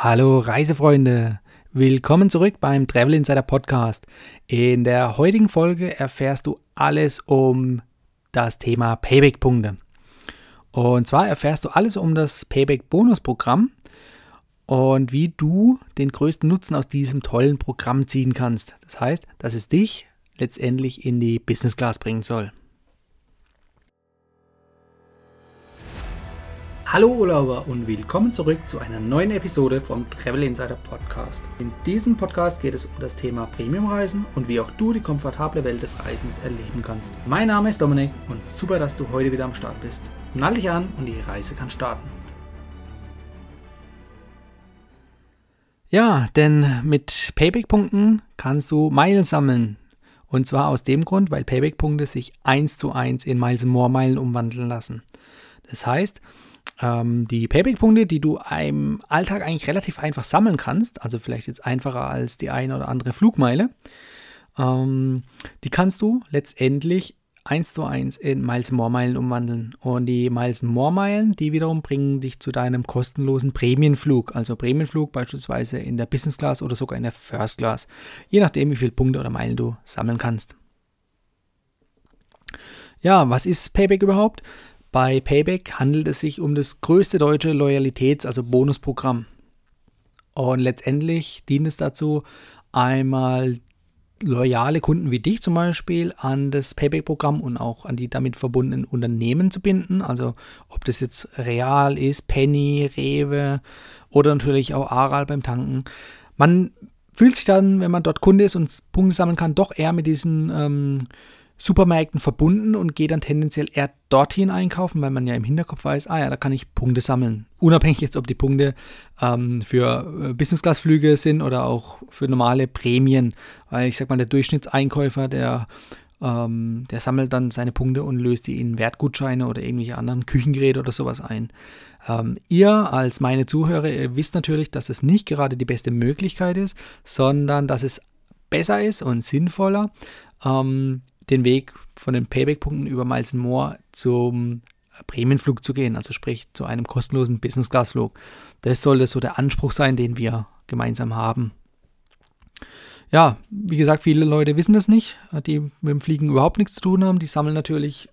Hallo Reisefreunde, willkommen zurück beim Travel Insider Podcast. In der heutigen Folge erfährst du alles um das Thema Payback-Punkte. Und zwar erfährst du alles um das Payback-Bonus-Programm und wie du den größten Nutzen aus diesem tollen Programm ziehen kannst. Das heißt, dass es dich letztendlich in die Business Class bringen soll. Hallo Urlauber und willkommen zurück zu einer neuen Episode vom Travel Insider Podcast. In diesem Podcast geht es um das Thema Premiumreisen und wie auch du die komfortable Welt des Reisens erleben kannst. Mein Name ist Dominik und super, dass du heute wieder am Start bist. Nall dich an und die Reise kann starten. Ja, denn mit Payback-Punkten kannst du Meilen sammeln. Und zwar aus dem Grund, weil Payback-Punkte sich eins zu eins in Miles More Meilen umwandeln lassen. Das heißt, die Payback-Punkte, die du im Alltag eigentlich relativ einfach sammeln kannst, also vielleicht jetzt einfacher als die eine oder andere Flugmeile, ähm, die kannst du letztendlich eins zu eins in Miles More Meilen umwandeln. Und die Miles More Meilen, die wiederum bringen dich zu deinem kostenlosen Prämienflug. Also Prämienflug beispielsweise in der Business Class oder sogar in der First Class. Je nachdem, wie viele Punkte oder Meilen du sammeln kannst. Ja, was ist Payback überhaupt? Bei Payback handelt es sich um das größte deutsche Loyalitäts-, also Bonusprogramm. Und letztendlich dient es dazu, einmal loyale Kunden wie dich zum Beispiel an das Payback-Programm und auch an die damit verbundenen Unternehmen zu binden. Also ob das jetzt Real ist, Penny, Rewe oder natürlich auch Aral beim Tanken. Man fühlt sich dann, wenn man dort Kunde ist und Punkte sammeln kann, doch eher mit diesen ähm, Supermärkten verbunden und gehe dann tendenziell eher dorthin einkaufen, weil man ja im Hinterkopf weiß, ah ja, da kann ich Punkte sammeln. Unabhängig jetzt, ob die Punkte ähm, für äh, Business-Class-Flüge sind oder auch für normale Prämien. Weil ich sag mal, der Durchschnittseinkäufer, der, ähm, der sammelt dann seine Punkte und löst die in Wertgutscheine oder irgendwelche anderen Küchengeräte oder sowas ein. Ähm, ihr als meine Zuhörer, ihr wisst natürlich, dass es nicht gerade die beste Möglichkeit ist, sondern dass es besser ist und sinnvoller, ähm, den Weg von den Payback-Punkten über Miles More zum Prämienflug zu gehen, also sprich zu einem kostenlosen Business-Class-Flug. Das sollte so der Anspruch sein, den wir gemeinsam haben. Ja, wie gesagt, viele Leute wissen das nicht, die mit dem Fliegen überhaupt nichts zu tun haben. Die sammeln natürlich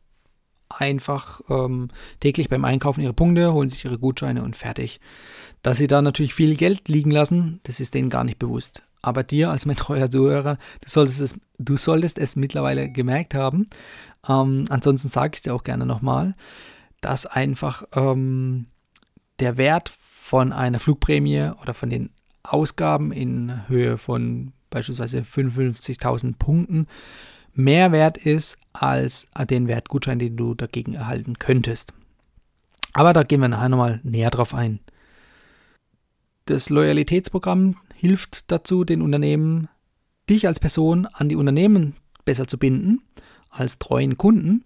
einfach ähm, täglich beim Einkaufen ihre Punkte, holen sich ihre Gutscheine und fertig. Dass sie da natürlich viel Geld liegen lassen, das ist denen gar nicht bewusst aber dir als mein treuer Zuhörer, du solltest es, du solltest es mittlerweile gemerkt haben. Ähm, ansonsten sage ich es dir auch gerne nochmal, dass einfach ähm, der Wert von einer Flugprämie oder von den Ausgaben in Höhe von beispielsweise 55.000 Punkten mehr wert ist als den Wertgutschein, den du dagegen erhalten könntest. Aber da gehen wir nachher nochmal näher drauf ein. Das Loyalitätsprogramm hilft dazu, den Unternehmen, dich als Person an die Unternehmen besser zu binden, als treuen Kunden.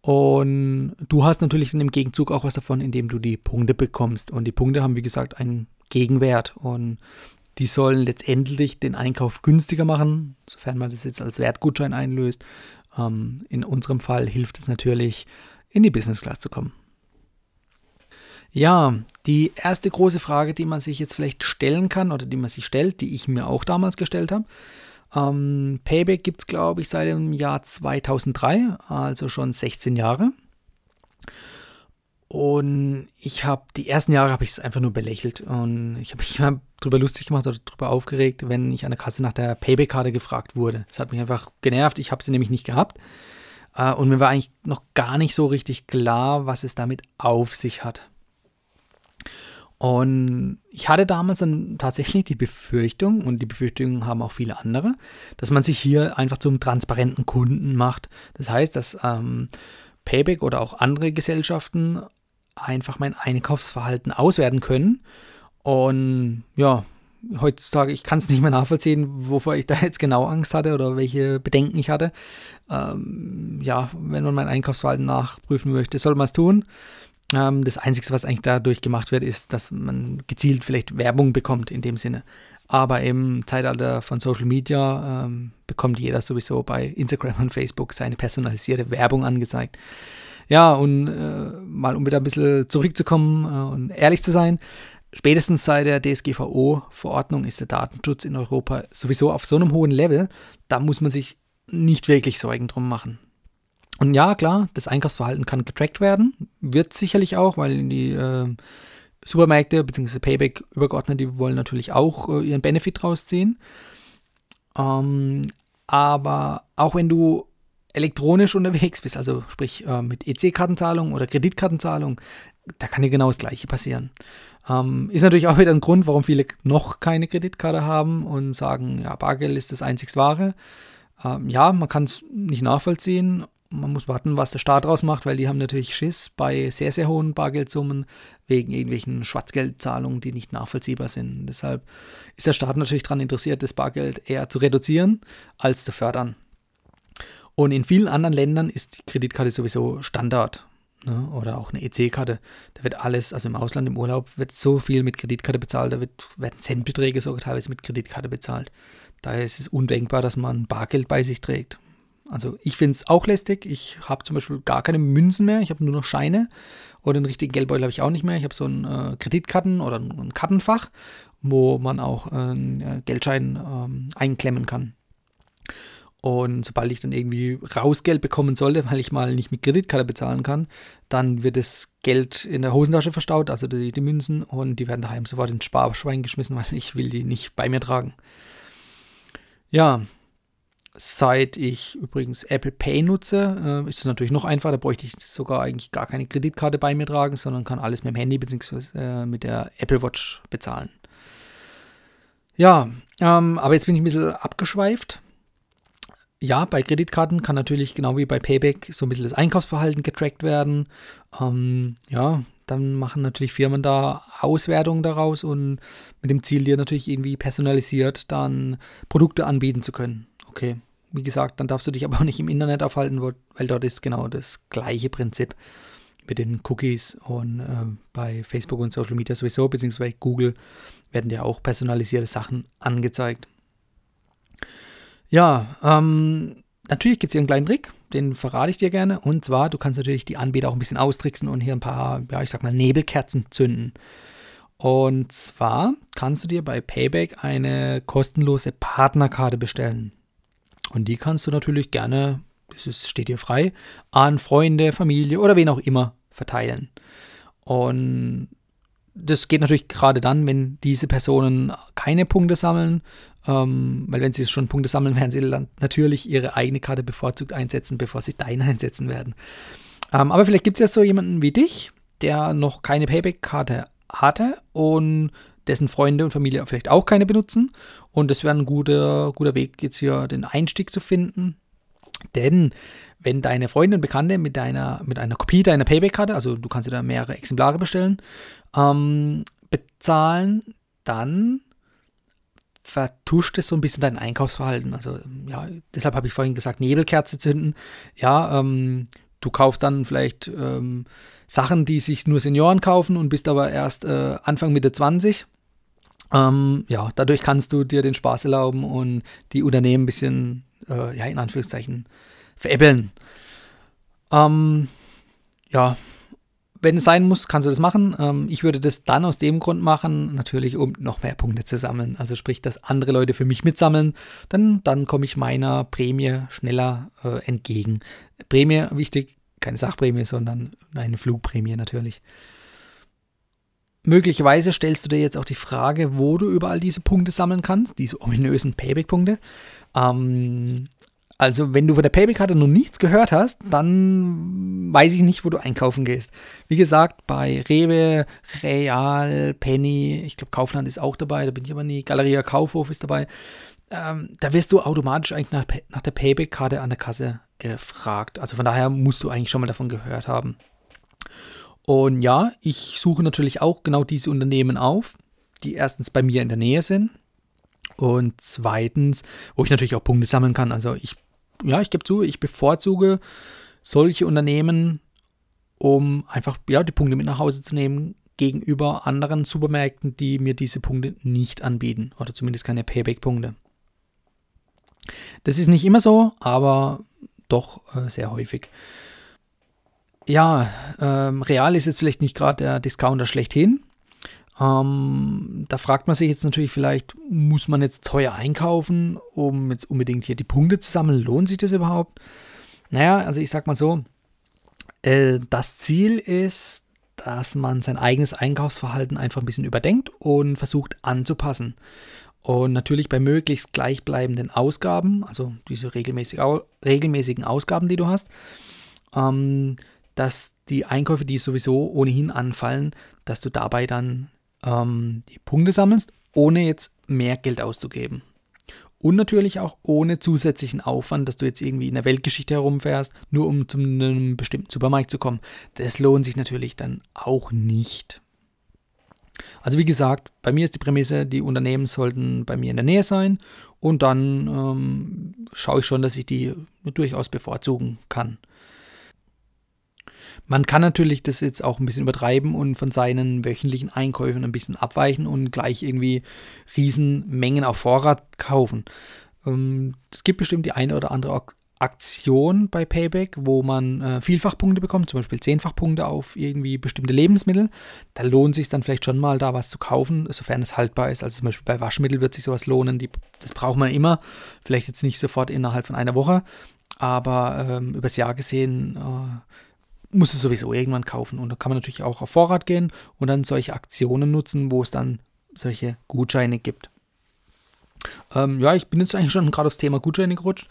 Und du hast natürlich dann im Gegenzug auch was davon, indem du die Punkte bekommst. Und die Punkte haben, wie gesagt, einen Gegenwert. Und die sollen letztendlich den Einkauf günstiger machen, sofern man das jetzt als Wertgutschein einlöst. Ähm, in unserem Fall hilft es natürlich, in die Business Class zu kommen. Ja, die erste große Frage, die man sich jetzt vielleicht stellen kann oder die man sich stellt, die ich mir auch damals gestellt habe. Ähm, Payback gibt es, glaube ich, seit dem Jahr 2003, also schon 16 Jahre. Und ich habe die ersten Jahre habe ich es einfach nur belächelt und ich habe mich immer drüber lustig gemacht oder drüber aufgeregt, wenn ich an der Kasse nach der Payback-Karte gefragt wurde. Das hat mich einfach genervt. Ich habe sie nämlich nicht gehabt. Äh, und mir war eigentlich noch gar nicht so richtig klar, was es damit auf sich hat. Und ich hatte damals dann tatsächlich die Befürchtung, und die Befürchtungen haben auch viele andere, dass man sich hier einfach zum transparenten Kunden macht. Das heißt, dass ähm, Payback oder auch andere Gesellschaften einfach mein Einkaufsverhalten auswerten können. Und ja, heutzutage, ich kann es nicht mehr nachvollziehen, wovor ich da jetzt genau Angst hatte oder welche Bedenken ich hatte. Ähm, ja, wenn man mein Einkaufsverhalten nachprüfen möchte, soll man es tun. Ähm, das Einzige, was eigentlich dadurch gemacht wird, ist, dass man gezielt vielleicht Werbung bekommt in dem Sinne. Aber im Zeitalter von Social Media ähm, bekommt jeder sowieso bei Instagram und Facebook seine personalisierte Werbung angezeigt. Ja, und äh, mal um wieder ein bisschen zurückzukommen äh, und ehrlich zu sein, spätestens seit der DSGVO-Verordnung ist der Datenschutz in Europa sowieso auf so einem hohen Level, da muss man sich nicht wirklich Sorgen drum machen. Und ja, klar, das Einkaufsverhalten kann getrackt werden, wird sicherlich auch, weil die äh, Supermärkte bzw. Payback übergeordnet, die wollen natürlich auch äh, ihren Benefit rausziehen. Ähm, aber auch wenn du elektronisch unterwegs bist, also sprich äh, mit EC-Kartenzahlung oder Kreditkartenzahlung, da kann dir genau das Gleiche passieren. Ähm, ist natürlich auch wieder ein Grund, warum viele noch keine Kreditkarte haben und sagen, ja, Bargeld ist das einzig Wahre. Ähm, ja, man kann es nicht nachvollziehen. Man muss warten, was der Staat draus macht, weil die haben natürlich Schiss bei sehr, sehr hohen Bargeldsummen wegen irgendwelchen Schwarzgeldzahlungen, die nicht nachvollziehbar sind. Deshalb ist der Staat natürlich daran interessiert, das Bargeld eher zu reduzieren als zu fördern. Und in vielen anderen Ländern ist die Kreditkarte sowieso Standard. Ne? Oder auch eine EC-Karte. Da wird alles, also im Ausland, im Urlaub, wird so viel mit Kreditkarte bezahlt. Da wird, werden Centbeträge sogar teilweise mit Kreditkarte bezahlt. Daher ist es undenkbar, dass man Bargeld bei sich trägt. Also ich finde es auch lästig. Ich habe zum Beispiel gar keine Münzen mehr. Ich habe nur noch Scheine. Oder einen richtigen Geldbeutel habe ich auch nicht mehr. Ich habe so ein äh, Kreditkarten oder ein Kartenfach, wo man auch einen äh, Geldschein ähm, einklemmen kann. Und sobald ich dann irgendwie Rausgeld bekommen sollte, weil ich mal nicht mit Kreditkarte bezahlen kann, dann wird das Geld in der Hosentasche verstaut, also die, die Münzen, und die werden daheim sofort ins Sparschwein geschmissen, weil ich will die nicht bei mir tragen. Ja, seit ich übrigens Apple Pay nutze, äh, ist es natürlich noch einfacher. Da bräuchte ich sogar eigentlich gar keine Kreditkarte bei mir tragen, sondern kann alles mit dem Handy bzw. Äh, mit der Apple Watch bezahlen. Ja, ähm, aber jetzt bin ich ein bisschen abgeschweift ja, bei Kreditkarten kann natürlich genau wie bei Payback so ein bisschen das Einkaufsverhalten getrackt werden. Ähm, ja, dann machen natürlich Firmen da Auswertungen daraus und mit dem Ziel, dir natürlich irgendwie personalisiert dann Produkte anbieten zu können. Okay, wie gesagt, dann darfst du dich aber auch nicht im Internet aufhalten, weil dort ist genau das gleiche Prinzip mit den Cookies und äh, bei Facebook und Social Media sowieso, beziehungsweise Google werden dir auch personalisierte Sachen angezeigt. Ja, ähm, natürlich gibt es hier einen kleinen Trick, den verrate ich dir gerne. Und zwar, du kannst natürlich die Anbieter auch ein bisschen austricksen und hier ein paar, ja, ich sag mal, Nebelkerzen zünden. Und zwar kannst du dir bei Payback eine kostenlose Partnerkarte bestellen. Und die kannst du natürlich gerne, es steht dir frei, an Freunde, Familie oder wen auch immer verteilen. Und das geht natürlich gerade dann, wenn diese Personen keine Punkte sammeln, ähm, weil wenn sie schon Punkte sammeln, werden sie natürlich ihre eigene Karte bevorzugt einsetzen, bevor sie deine einsetzen werden. Ähm, aber vielleicht gibt es ja so jemanden wie dich, der noch keine Payback-Karte hatte und dessen Freunde und Familie vielleicht auch keine benutzen. Und das wäre ein guter, guter Weg, jetzt hier den Einstieg zu finden. Denn wenn deine Freunde und Bekannte mit, deiner, mit einer Kopie deiner Payback-Karte, also du kannst dir da mehrere Exemplare bestellen, ähm, bezahlen, dann vertuscht es so ein bisschen dein Einkaufsverhalten. Also ja, deshalb habe ich vorhin gesagt, Nebelkerze zünden. Ja, ähm, du kaufst dann vielleicht ähm, Sachen, die sich nur Senioren kaufen und bist aber erst äh, Anfang Mitte 20. Ähm, ja, dadurch kannst du dir den Spaß erlauben und die Unternehmen ein bisschen, äh, ja, in Anführungszeichen, veräppeln. Ähm, ja, wenn es sein muss, kannst du das machen. Ähm, ich würde das dann aus dem Grund machen, natürlich, um noch mehr Punkte zu sammeln. Also sprich, dass andere Leute für mich mitsammeln, dann, dann komme ich meiner Prämie schneller äh, entgegen. Prämie, wichtig, keine Sachprämie, sondern eine Flugprämie natürlich. Möglicherweise stellst du dir jetzt auch die Frage, wo du überall diese Punkte sammeln kannst, diese ominösen Payback-Punkte. Ähm, also, wenn du von der Payback-Karte noch nichts gehört hast, dann weiß ich nicht, wo du einkaufen gehst. Wie gesagt, bei Rewe, Real, Penny, ich glaube, Kaufland ist auch dabei, da bin ich aber nie. Galeria Kaufhof ist dabei. Ähm, da wirst du automatisch eigentlich nach, nach der Payback-Karte an der Kasse gefragt. Also von daher musst du eigentlich schon mal davon gehört haben. Und ja, ich suche natürlich auch genau diese Unternehmen auf, die erstens bei mir in der Nähe sind. Und zweitens, wo ich natürlich auch Punkte sammeln kann. Also ich ja, ich gebe zu, ich bevorzuge solche Unternehmen, um einfach ja, die Punkte mit nach Hause zu nehmen gegenüber anderen Supermärkten, die mir diese Punkte nicht anbieten oder zumindest keine Payback-Punkte. Das ist nicht immer so, aber doch äh, sehr häufig. Ja, ähm, Real ist jetzt vielleicht nicht gerade der Discounter schlechthin. Ähm, da fragt man sich jetzt natürlich vielleicht, muss man jetzt teuer einkaufen, um jetzt unbedingt hier die Punkte zu sammeln? Lohnt sich das überhaupt? Naja, also ich sag mal so, äh, das Ziel ist, dass man sein eigenes Einkaufsverhalten einfach ein bisschen überdenkt und versucht anzupassen. Und natürlich bei möglichst gleichbleibenden Ausgaben, also diese regelmäßig, regelmäßigen Ausgaben, die du hast, ähm, dass die Einkäufe, die sowieso ohnehin anfallen, dass du dabei dann ähm, die Punkte sammelst, ohne jetzt mehr Geld auszugeben. Und natürlich auch ohne zusätzlichen Aufwand, dass du jetzt irgendwie in der Weltgeschichte herumfährst, nur um zu einem bestimmten Supermarkt zu kommen. Das lohnt sich natürlich dann auch nicht. Also wie gesagt, bei mir ist die Prämisse, die Unternehmen sollten bei mir in der Nähe sein und dann ähm, schaue ich schon, dass ich die durchaus bevorzugen kann. Man kann natürlich das jetzt auch ein bisschen übertreiben und von seinen wöchentlichen Einkäufen ein bisschen abweichen und gleich irgendwie Riesenmengen auf Vorrat kaufen. Ähm, es gibt bestimmt die eine oder andere Aktion bei Payback, wo man äh, Vielfachpunkte bekommt, zum Beispiel Zehnfachpunkte auf irgendwie bestimmte Lebensmittel. Da lohnt es sich dann vielleicht schon mal, da was zu kaufen, sofern es haltbar ist. Also zum Beispiel bei Waschmittel wird sich sowas lohnen. Die, das braucht man immer. Vielleicht jetzt nicht sofort innerhalb von einer Woche, aber ähm, übers Jahr gesehen äh, muss es sowieso irgendwann kaufen. Und da kann man natürlich auch auf Vorrat gehen und dann solche Aktionen nutzen, wo es dann solche Gutscheine gibt. Ähm, ja, ich bin jetzt eigentlich schon gerade aufs Thema Gutscheine gerutscht.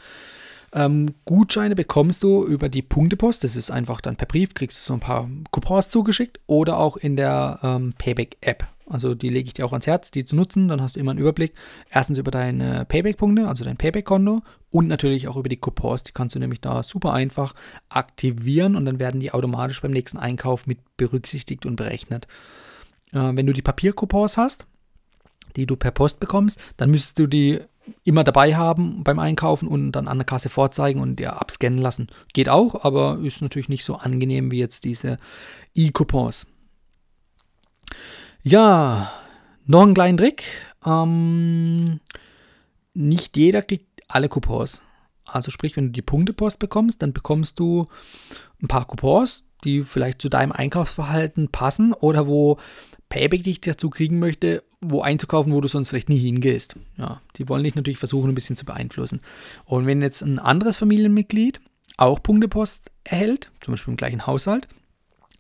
Ähm, Gutscheine bekommst du über die Punktepost. Das ist einfach dann per Brief, kriegst du so ein paar Coupons zugeschickt oder auch in der ähm, Payback-App. Also die lege ich dir auch ans Herz, die zu nutzen. Dann hast du immer einen Überblick. Erstens über deine Payback-Punkte, also dein Payback-Konto und natürlich auch über die Coupons. Die kannst du nämlich da super einfach aktivieren und dann werden die automatisch beim nächsten Einkauf mit berücksichtigt und berechnet. Äh, wenn du die Papiercoupons hast, die du per Post bekommst, dann müsstest du die immer dabei haben beim Einkaufen und dann an der Kasse vorzeigen und dir abscannen lassen. Geht auch, aber ist natürlich nicht so angenehm wie jetzt diese E-Coupons. Ja, noch einen kleinen Trick. Ähm, nicht jeder kriegt alle Coupons. Also sprich, wenn du die Punktepost bekommst, dann bekommst du ein paar Coupons, die vielleicht zu deinem Einkaufsverhalten passen oder wo Payback dich dazu kriegen möchte, wo einzukaufen, wo du sonst vielleicht nie hingehst. Ja, die wollen dich natürlich versuchen, ein bisschen zu beeinflussen. Und wenn jetzt ein anderes Familienmitglied auch Punktepost erhält, zum Beispiel im gleichen Haushalt,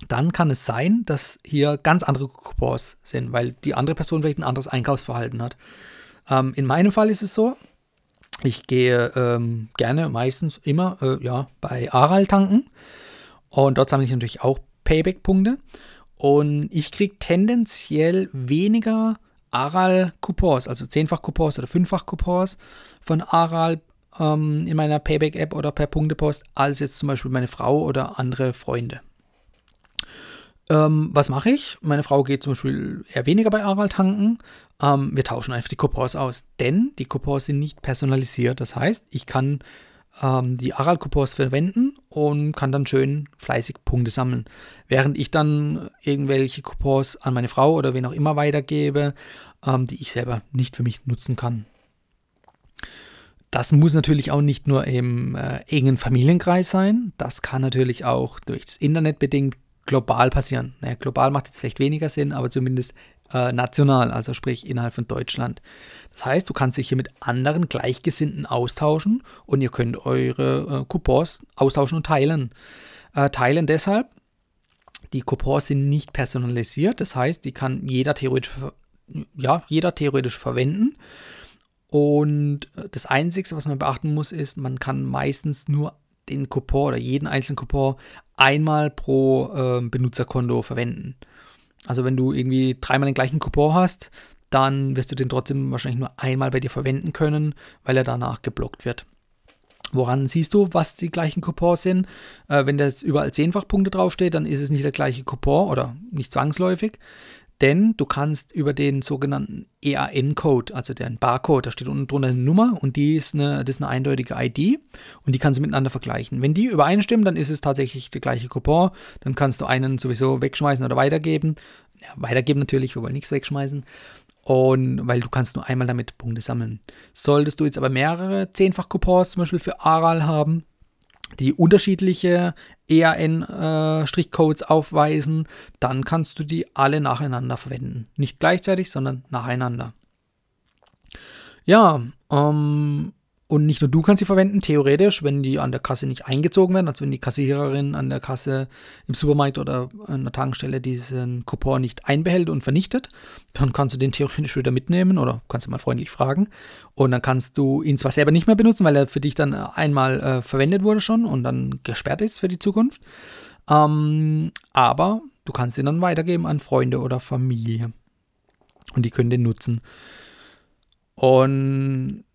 dann kann es sein, dass hier ganz andere Coupons sind, weil die andere Person vielleicht ein anderes Einkaufsverhalten hat. Ähm, in meinem Fall ist es so, ich gehe ähm, gerne, meistens immer, äh, ja, bei Aral tanken. Und dort sammle ich natürlich auch Payback-Punkte. Und ich kriege tendenziell weniger Aral-Coupons, also 10-fach-Coupons oder 5-fach-Coupons von Aral ähm, in meiner Payback-App oder per Punktepost, als jetzt zum Beispiel meine Frau oder andere Freunde. Ähm, was mache ich? Meine Frau geht zum Beispiel eher weniger bei Aral tanken. Ähm, wir tauschen einfach die Coupons aus, denn die Coupons sind nicht personalisiert. Das heißt, ich kann ähm, die Aral-Coupons verwenden und kann dann schön fleißig Punkte sammeln. Während ich dann irgendwelche Coupons an meine Frau oder wen auch immer weitergebe, ähm, die ich selber nicht für mich nutzen kann. Das muss natürlich auch nicht nur im äh, engen Familienkreis sein, das kann natürlich auch durch das Internet bedingt global passieren. Naja, global macht jetzt vielleicht weniger Sinn, aber zumindest äh, national, also sprich innerhalb von Deutschland. Das heißt, du kannst dich hier mit anderen Gleichgesinnten austauschen und ihr könnt eure äh, Coupons austauschen und teilen. Äh, teilen deshalb, die Coupons sind nicht personalisiert, das heißt, die kann jeder theoretisch, ja, jeder theoretisch verwenden. Und äh, das Einzige, was man beachten muss, ist, man kann meistens nur den Coupon oder jeden einzelnen Coupon einmal pro äh, Benutzerkonto verwenden. Also wenn du irgendwie dreimal den gleichen Coupon hast, dann wirst du den trotzdem wahrscheinlich nur einmal bei dir verwenden können, weil er danach geblockt wird. Woran siehst du, was die gleichen Coupons sind? Äh, wenn da jetzt überall zehnfach Punkte draufsteht, dann ist es nicht der gleiche Coupon oder nicht zwangsläufig. Denn du kannst über den sogenannten EAN-Code, also den Barcode, da steht unten drunter eine Nummer und die ist eine, das ist eine eindeutige ID und die kannst du miteinander vergleichen. Wenn die übereinstimmen, dann ist es tatsächlich der gleiche Coupon. Dann kannst du einen sowieso wegschmeißen oder weitergeben. Ja, weitergeben natürlich, wir wollen nichts wegschmeißen. Und weil du kannst nur einmal damit Punkte sammeln. Solltest du jetzt aber mehrere zehnfach Coupons zum Beispiel für Aral haben, die unterschiedliche EAN-Strichcodes äh, aufweisen, dann kannst du die alle nacheinander verwenden. Nicht gleichzeitig, sondern nacheinander. Ja, ähm, und nicht nur du kannst sie verwenden, theoretisch, wenn die an der Kasse nicht eingezogen werden, also wenn die Kassiererin an der Kasse im Supermarkt oder an der Tankstelle diesen Coupon nicht einbehält und vernichtet, dann kannst du den theoretisch wieder mitnehmen oder kannst du mal freundlich fragen. Und dann kannst du ihn zwar selber nicht mehr benutzen, weil er für dich dann einmal äh, verwendet wurde schon und dann gesperrt ist für die Zukunft. Ähm, aber du kannst ihn dann weitergeben an Freunde oder Familie. Und die können den nutzen. Und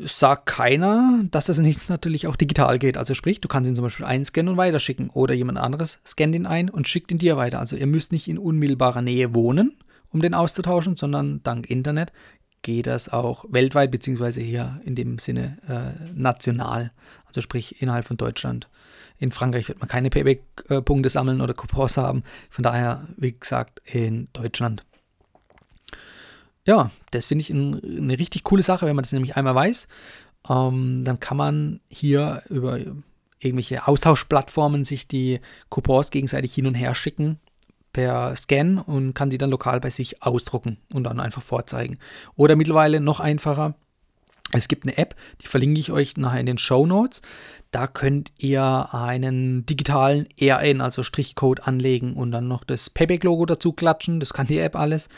sagt keiner, dass das nicht natürlich auch digital geht. Also sprich, du kannst ihn zum Beispiel einscannen und weiterschicken oder jemand anderes scannt ihn ein und schickt ihn dir weiter. Also ihr müsst nicht in unmittelbarer Nähe wohnen, um den auszutauschen, sondern dank Internet geht das auch weltweit, beziehungsweise hier in dem Sinne äh, national. Also sprich innerhalb von Deutschland. In Frankreich wird man keine Payback-Punkte sammeln oder Coupons haben. Von daher, wie gesagt, in Deutschland. Ja, das finde ich ein, eine richtig coole Sache, wenn man das nämlich einmal weiß. Ähm, dann kann man hier über irgendwelche Austauschplattformen sich die Coupons gegenseitig hin und her schicken per Scan und kann die dann lokal bei sich ausdrucken und dann einfach vorzeigen. Oder mittlerweile noch einfacher. Es gibt eine App, die verlinke ich euch nachher in den Show Notes. Da könnt ihr einen digitalen RN, also Strichcode, anlegen und dann noch das Payback-Logo dazu klatschen. Das kann die App alles.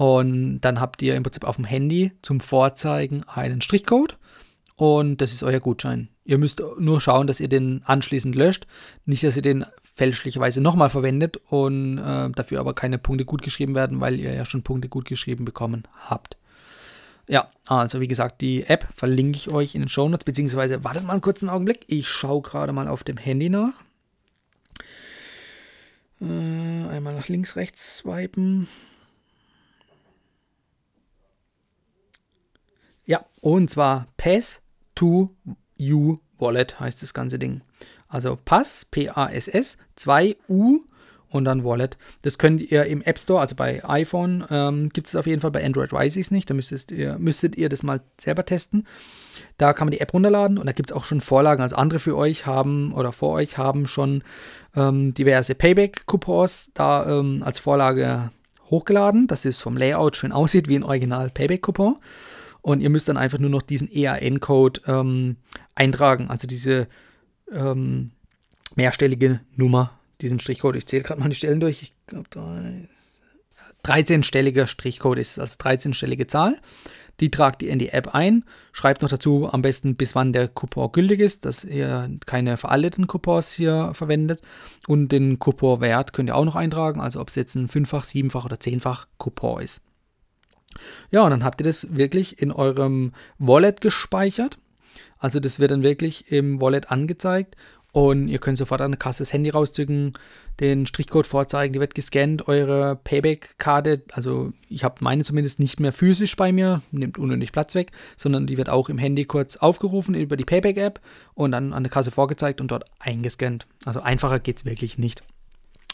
Und dann habt ihr im Prinzip auf dem Handy zum Vorzeigen einen Strichcode und das ist euer Gutschein. Ihr müsst nur schauen, dass ihr den anschließend löscht. Nicht, dass ihr den fälschlicherweise nochmal verwendet und äh, dafür aber keine Punkte gut geschrieben werden, weil ihr ja schon Punkte gut geschrieben bekommen habt. Ja, also wie gesagt, die App verlinke ich euch in den Show Notes, beziehungsweise wartet mal einen kurzen Augenblick. Ich schaue gerade mal auf dem Handy nach. Äh, einmal nach links, rechts swipen. Ja, und zwar Pass to You Wallet heißt das ganze Ding. Also Pass, P-A-S-S, 2 U und dann Wallet. Das könnt ihr im App Store, also bei iPhone, ähm, gibt es auf jeden Fall, bei Android weiß ich es nicht. Da müsstet ihr, müsstet ihr das mal selber testen. Da kann man die App runterladen und da gibt es auch schon Vorlagen. Also andere für euch haben oder vor euch haben schon ähm, diverse Payback-Coupons da ähm, als Vorlage hochgeladen, dass es vom Layout schön aussieht wie ein Original Payback-Coupon und ihr müsst dann einfach nur noch diesen EAN-Code ähm, eintragen, also diese ähm, mehrstellige Nummer, diesen Strichcode. Ich zähle gerade mal die Stellen durch. Ich glaube, 13-stelliger Strichcode ist also 13-stellige Zahl. Die tragt ihr in die App ein. Schreibt noch dazu am besten, bis wann der Coupon gültig ist, dass ihr keine veralteten Coupons hier verwendet. Und den Couponwert könnt ihr auch noch eintragen, also ob es jetzt ein fünffach, siebenfach oder zehnfach Coupon ist. Ja, und dann habt ihr das wirklich in eurem Wallet gespeichert. Also das wird dann wirklich im Wallet angezeigt und ihr könnt sofort an der Kasse das Handy rauszücken, den Strichcode vorzeigen, die wird gescannt, eure Payback-Karte, also ich habe meine zumindest nicht mehr physisch bei mir, nimmt unnötig Platz weg, sondern die wird auch im Handy kurz aufgerufen über die Payback-App und dann an der Kasse vorgezeigt und dort eingescannt. Also einfacher geht es wirklich nicht.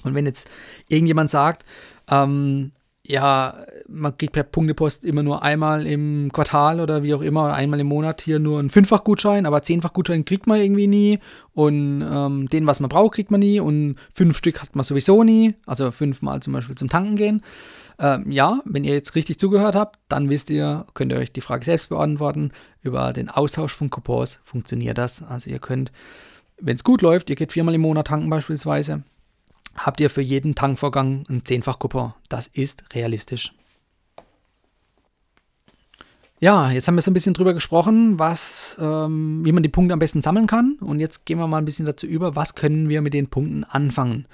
Und wenn jetzt irgendjemand sagt, ähm, ja, man kriegt per Punktepost immer nur einmal im Quartal oder wie auch immer, oder einmal im Monat hier nur einen Fünffach-Gutschein, aber Zehnfach-Gutschein kriegt man irgendwie nie und ähm, den, was man braucht, kriegt man nie und fünf Stück hat man sowieso nie, also fünfmal zum Beispiel zum Tanken gehen. Ähm, ja, wenn ihr jetzt richtig zugehört habt, dann wisst ihr, könnt ihr euch die Frage selbst beantworten. Über den Austausch von Coupons funktioniert das. Also ihr könnt, wenn es gut läuft, ihr geht viermal im Monat tanken beispielsweise, habt ihr für jeden Tankvorgang einen Zehnfach-Coupon. Das ist realistisch. Ja, jetzt haben wir so ein bisschen drüber gesprochen, was, ähm, wie man die Punkte am besten sammeln kann. Und jetzt gehen wir mal ein bisschen dazu über, was können wir mit den Punkten anfangen.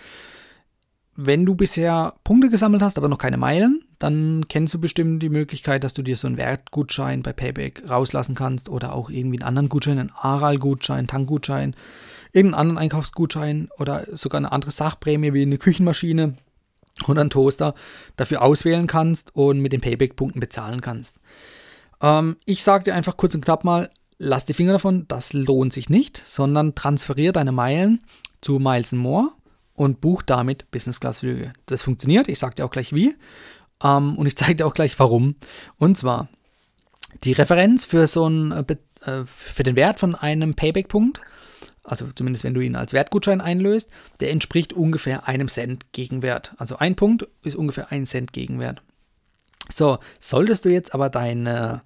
Wenn du bisher Punkte gesammelt hast, aber noch keine Meilen, dann kennst du bestimmt die Möglichkeit, dass du dir so einen Wertgutschein bei Payback rauslassen kannst oder auch irgendwie einen anderen Gutschein, einen Aral-Gutschein, Tankgutschein irgendeinen anderen Einkaufsgutschein oder sogar eine andere Sachprämie wie eine Küchenmaschine oder einen Toaster dafür auswählen kannst und mit den Payback-Punkten bezahlen kannst. Ähm, ich sage dir einfach kurz und knapp mal, lass die Finger davon, das lohnt sich nicht, sondern transferiere deine Meilen zu Miles More und buch damit Business-Class-Flüge. Das funktioniert, ich sage dir auch gleich wie ähm, und ich zeige dir auch gleich warum. Und zwar, die Referenz für so einen, äh, äh für den Wert von einem Payback-Punkt also zumindest wenn du ihn als Wertgutschein einlöst, der entspricht ungefähr einem Cent Gegenwert. Also ein Punkt ist ungefähr ein Cent Gegenwert. So, solltest du jetzt aber deine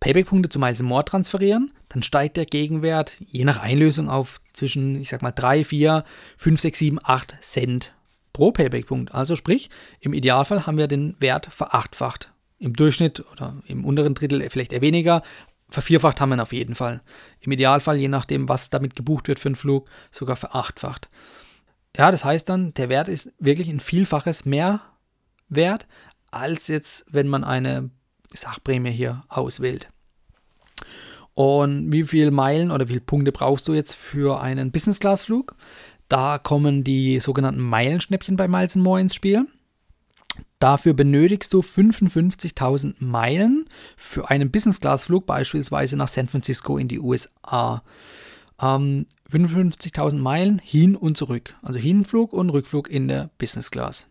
Payback-Punkte zu Miles More transferieren, dann steigt der Gegenwert je nach Einlösung auf zwischen, ich sag mal, 3, 4, 5, 6, 7, 8 Cent pro Payback-Punkt. Also sprich, im Idealfall haben wir den Wert verachtfacht. Im Durchschnitt oder im unteren Drittel vielleicht eher weniger, vervierfacht haben wir ihn auf jeden Fall. Im Idealfall, je nachdem, was damit gebucht wird für einen Flug, sogar verachtfacht. Ja, das heißt dann, der Wert ist wirklich ein Vielfaches mehr wert, als jetzt, wenn man eine Sachprämie hier auswählt. Und wie viele Meilen oder wie viele Punkte brauchst du jetzt für einen Business-Class-Flug? Da kommen die sogenannten Meilenschnäppchen bei Miles More ins Spiel. Dafür benötigst du 55.000 Meilen für einen Business-Class-Flug, beispielsweise nach San Francisco in die USA. Ähm, 55.000 Meilen hin und zurück. Also Hinflug und Rückflug in der Business Class.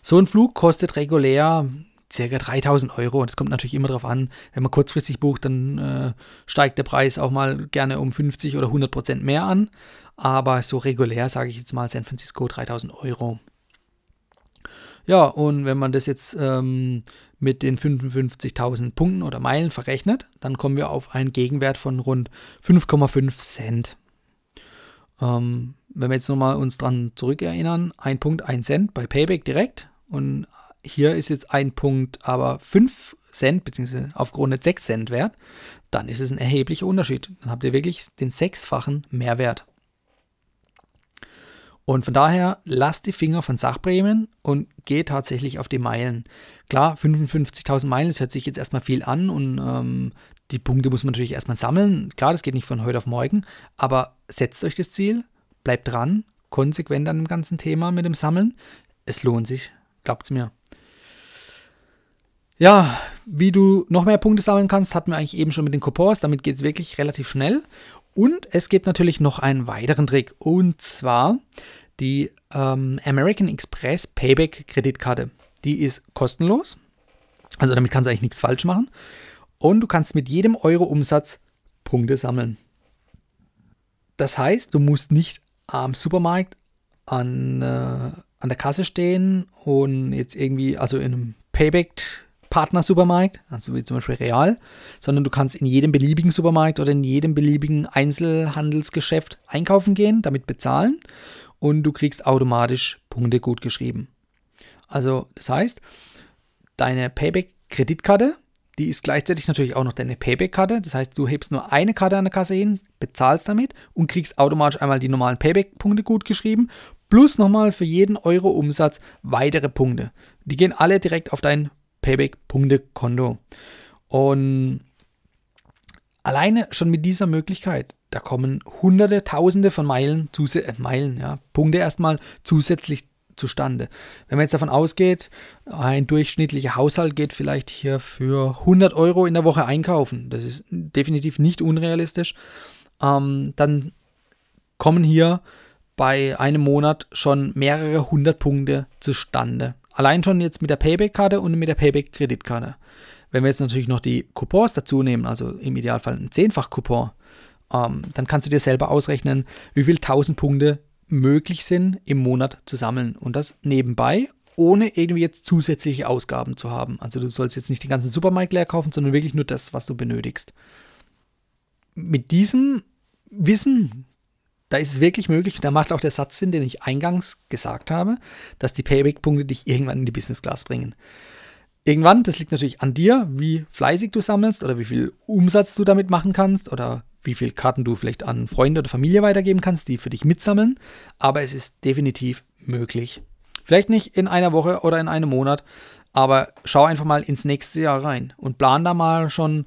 So ein Flug kostet regulär ca. 3000 Euro. Und es kommt natürlich immer darauf an, wenn man kurzfristig bucht, dann äh, steigt der Preis auch mal gerne um 50 oder 100 Prozent mehr an. Aber so regulär, sage ich jetzt mal, San Francisco 3000 Euro. Ja, und wenn man das jetzt ähm, mit den 55.000 Punkten oder Meilen verrechnet, dann kommen wir auf einen Gegenwert von rund 5,5 Cent. Ähm, wenn wir jetzt nochmal uns dran zurückerinnern, ein Punkt, ein Cent bei Payback direkt und hier ist jetzt ein Punkt aber 5 Cent bzw. aufgerundet 6 Cent wert, dann ist es ein erheblicher Unterschied. Dann habt ihr wirklich den sechsfachen Mehrwert. Und von daher lasst die Finger von Sachprämien und geht tatsächlich auf die Meilen. Klar, 55.000 Meilen, das hört sich jetzt erstmal viel an und ähm, die Punkte muss man natürlich erstmal sammeln. Klar, das geht nicht von heute auf morgen, aber setzt euch das Ziel, bleibt dran, konsequent an dem ganzen Thema mit dem Sammeln. Es lohnt sich, glaubt es mir. Ja, wie du noch mehr Punkte sammeln kannst, hatten wir eigentlich eben schon mit den Coupons. Damit geht es wirklich relativ schnell. Und es gibt natürlich noch einen weiteren Trick. Und zwar die ähm, American Express Payback Kreditkarte. Die ist kostenlos. Also damit kannst du eigentlich nichts falsch machen. Und du kannst mit jedem Euro Umsatz Punkte sammeln. Das heißt, du musst nicht am Supermarkt an, äh, an der Kasse stehen und jetzt irgendwie, also in einem Payback Partnersupermarkt, also wie zum Beispiel Real, sondern du kannst in jedem beliebigen Supermarkt oder in jedem beliebigen Einzelhandelsgeschäft einkaufen gehen, damit bezahlen und du kriegst automatisch Punkte gut geschrieben. Also das heißt, deine Payback-Kreditkarte, die ist gleichzeitig natürlich auch noch deine Payback-Karte. Das heißt, du hebst nur eine Karte an der Kasse hin, bezahlst damit und kriegst automatisch einmal die normalen Payback-Punkte gut geschrieben, plus nochmal für jeden Euro Umsatz weitere Punkte. Die gehen alle direkt auf dein Payback-Punkte-Konto. Und alleine schon mit dieser Möglichkeit, da kommen hunderte, tausende von Meilen, äh, Meilen, ja, Punkte erstmal zusätzlich zustande. Wenn man jetzt davon ausgeht, ein durchschnittlicher Haushalt geht vielleicht hier für 100 Euro in der Woche einkaufen, das ist definitiv nicht unrealistisch, ähm, dann kommen hier bei einem Monat schon mehrere hundert Punkte zustande. Allein schon jetzt mit der Payback-Karte und mit der Payback-Kreditkarte. Wenn wir jetzt natürlich noch die Coupons dazu nehmen, also im Idealfall ein Zehnfach-Coupon, ähm, dann kannst du dir selber ausrechnen, wie viel 1000 Punkte möglich sind im Monat zu sammeln. Und das nebenbei, ohne irgendwie jetzt zusätzliche Ausgaben zu haben. Also du sollst jetzt nicht den ganzen Supermarkt leer kaufen, sondern wirklich nur das, was du benötigst. Mit diesem Wissen da ist es wirklich möglich, da macht auch der Satz Sinn, den ich eingangs gesagt habe, dass die Payback-Punkte dich irgendwann in die Business Class bringen. Irgendwann, das liegt natürlich an dir, wie fleißig du sammelst oder wie viel Umsatz du damit machen kannst oder wie viele Karten du vielleicht an Freunde oder Familie weitergeben kannst, die für dich mitsammeln. Aber es ist definitiv möglich. Vielleicht nicht in einer Woche oder in einem Monat, aber schau einfach mal ins nächste Jahr rein und plan da mal schon,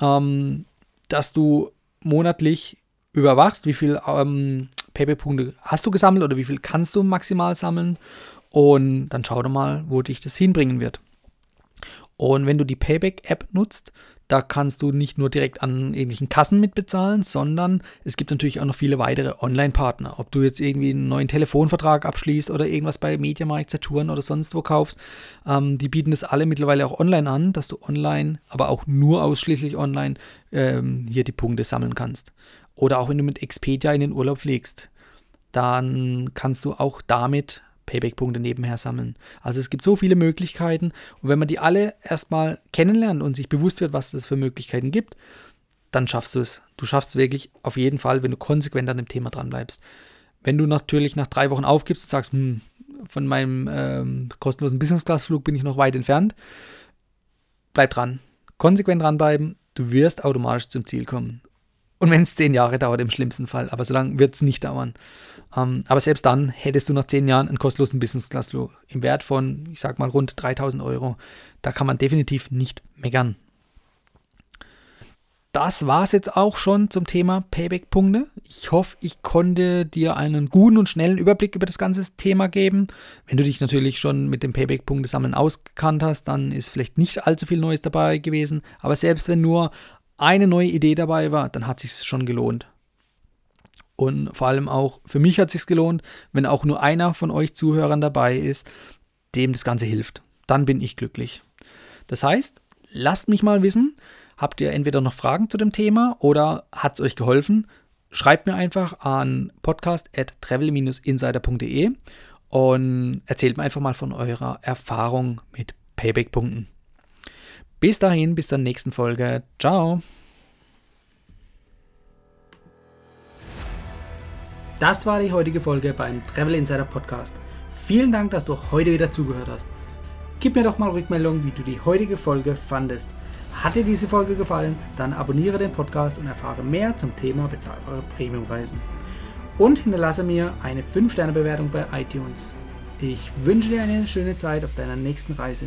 ähm, dass du monatlich überwachst, wie viel ähm, Payback-Punkte hast du gesammelt oder wie viel kannst du maximal sammeln. Und dann schau doch mal, wo dich das hinbringen wird. Und wenn du die Payback-App nutzt, da kannst du nicht nur direkt an irgendwelchen Kassen mitbezahlen, sondern es gibt natürlich auch noch viele weitere Online-Partner. Ob du jetzt irgendwie einen neuen Telefonvertrag abschließt oder irgendwas bei Mediamarkt, Saturn oder sonst wo kaufst, ähm, die bieten das alle mittlerweile auch online an, dass du online, aber auch nur ausschließlich online ähm, hier die Punkte sammeln kannst. Oder auch wenn du mit Expedia in den Urlaub fliegst, dann kannst du auch damit Payback-Punkte nebenher sammeln. Also es gibt so viele Möglichkeiten und wenn man die alle erstmal kennenlernt und sich bewusst wird, was es für Möglichkeiten gibt, dann schaffst du es. Du schaffst es wirklich auf jeden Fall, wenn du konsequent an dem Thema dran bleibst. Wenn du natürlich nach drei Wochen aufgibst und sagst, hm, von meinem ähm, kostenlosen Business-Class-Flug bin ich noch weit entfernt, bleib dran. Konsequent dranbleiben, du wirst automatisch zum Ziel kommen. Und wenn es zehn Jahre dauert, im schlimmsten Fall. Aber so lange wird es nicht dauern. Ähm, aber selbst dann hättest du nach zehn Jahren einen kostenlosen Business-Class-Flug im Wert von, ich sag mal, rund 3000 Euro. Da kann man definitiv nicht meckern das war es jetzt auch schon zum Thema Payback-Punkte. Ich hoffe, ich konnte dir einen guten und schnellen Überblick über das ganze Thema geben. Wenn du dich natürlich schon mit dem Payback-Punkte-Sammeln ausgekannt hast, dann ist vielleicht nicht allzu viel Neues dabei gewesen. Aber selbst wenn nur eine neue Idee dabei war, dann hat es sich schon gelohnt. Und vor allem auch für mich hat es sich gelohnt, wenn auch nur einer von euch Zuhörern dabei ist, dem das Ganze hilft. Dann bin ich glücklich. Das heißt, lasst mich mal wissen, Habt ihr entweder noch Fragen zu dem Thema oder hat es euch geholfen? Schreibt mir einfach an podcast.travel-insider.de und erzählt mir einfach mal von eurer Erfahrung mit Payback-Punkten. Bis dahin, bis zur nächsten Folge. Ciao. Das war die heutige Folge beim Travel Insider Podcast. Vielen Dank, dass du heute wieder zugehört hast. Gib mir doch mal Rückmeldung, wie du die heutige Folge fandest. Hat dir diese Folge gefallen, dann abonniere den Podcast und erfahre mehr zum Thema bezahlbare Premiumreisen. Und hinterlasse mir eine 5-Sterne-Bewertung bei iTunes. Ich wünsche dir eine schöne Zeit auf deiner nächsten Reise.